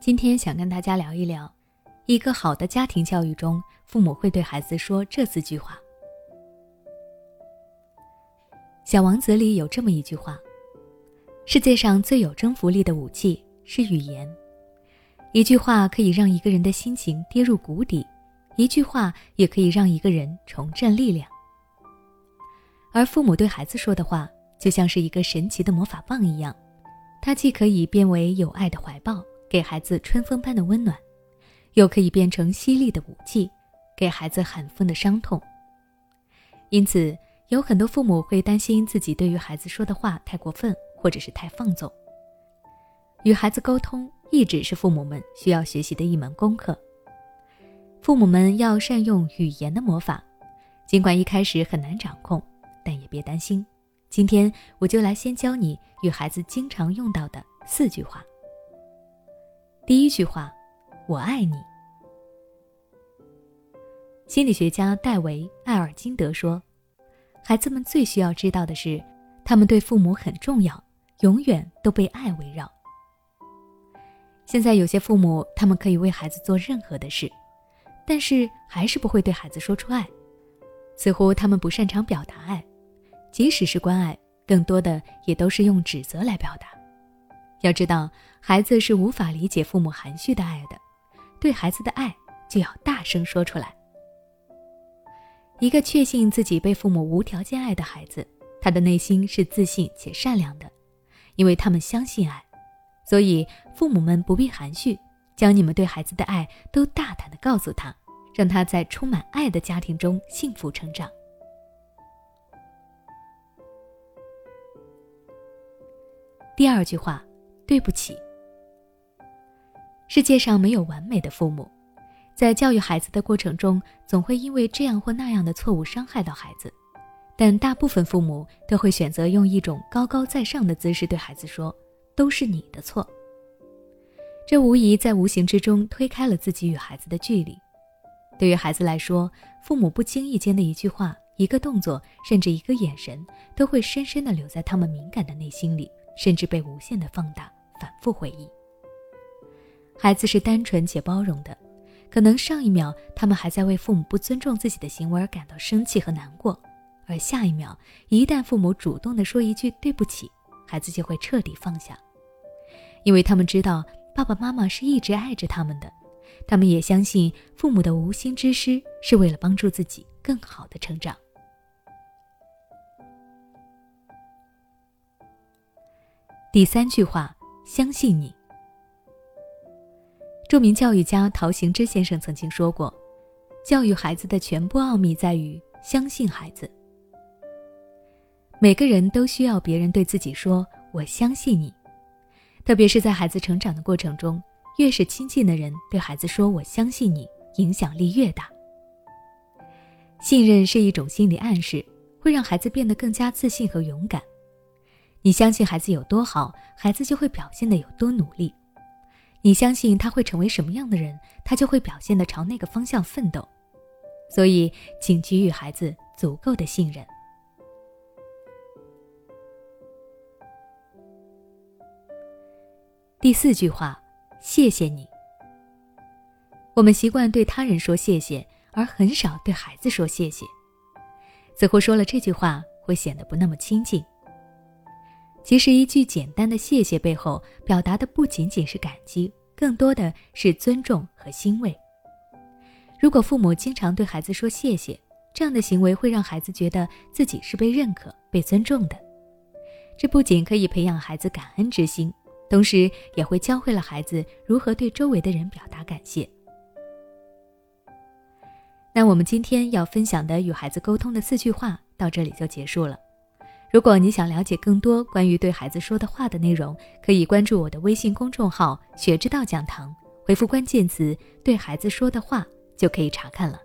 今天想跟大家聊一聊，一个好的家庭教育中，父母会对孩子说这四句话。《小王子》里有这么一句话：“世界上最有征服力的武器是语言。一句话可以让一个人的心情跌入谷底，一句话也可以让一个人重振力量。而父母对孩子说的话，就像是一个神奇的魔法棒一样，它既可以变为有爱的怀抱，给孩子春风般的温暖，又可以变成犀利的武器，给孩子寒风的伤痛。因此。”有很多父母会担心自己对于孩子说的话太过分，或者是太放纵。与孩子沟通一直是父母们需要学习的一门功课。父母们要善用语言的魔法，尽管一开始很难掌控，但也别担心。今天我就来先教你与孩子经常用到的四句话。第一句话：“我爱你。”心理学家戴维·艾尔金德说。孩子们最需要知道的是，他们对父母很重要，永远都被爱围绕。现在有些父母，他们可以为孩子做任何的事，但是还是不会对孩子说出爱，似乎他们不擅长表达爱，即使是关爱，更多的也都是用指责来表达。要知道，孩子是无法理解父母含蓄的爱的，对孩子的爱就要大声说出来。一个确信自己被父母无条件爱的孩子，他的内心是自信且善良的，因为他们相信爱，所以父母们不必含蓄，将你们对孩子的爱都大胆的告诉他，让他在充满爱的家庭中幸福成长。第二句话，对不起。世界上没有完美的父母。在教育孩子的过程中，总会因为这样或那样的错误伤害到孩子，但大部分父母都会选择用一种高高在上的姿势对孩子说：“都是你的错。”这无疑在无形之中推开了自己与孩子的距离。对于孩子来说，父母不经意间的一句话、一个动作，甚至一个眼神，都会深深地留在他们敏感的内心里，甚至被无限的放大、反复回忆。孩子是单纯且包容的。可能上一秒他们还在为父母不尊重自己的行为而感到生气和难过，而下一秒，一旦父母主动的说一句对不起，孩子就会彻底放下，因为他们知道爸爸妈妈是一直爱着他们的，他们也相信父母的无心之失是为了帮助自己更好的成长。第三句话，相信你。著名教育家陶行知先生曾经说过：“教育孩子的全部奥秘在于相信孩子。每个人都需要别人对自己说‘我相信你’，特别是在孩子成长的过程中，越是亲近的人对孩子说‘我相信你’，影响力越大。信任是一种心理暗示，会让孩子变得更加自信和勇敢。你相信孩子有多好，孩子就会表现得有多努力。”你相信他会成为什么样的人，他就会表现的朝那个方向奋斗。所以，请给予孩子足够的信任。第四句话，谢谢你。我们习惯对他人说谢谢，而很少对孩子说谢谢，似乎说了这句话会显得不那么亲近。其实，一句简单的谢谢背后表达的不仅仅是感激，更多的是尊重和欣慰。如果父母经常对孩子说谢谢，这样的行为会让孩子觉得自己是被认可、被尊重的。这不仅可以培养孩子感恩之心，同时也会教会了孩子如何对周围的人表达感谢。那我们今天要分享的与孩子沟通的四句话到这里就结束了。如果你想了解更多关于对孩子说的话的内容，可以关注我的微信公众号“学之道讲堂”，回复关键词“对孩子说的话”就可以查看了。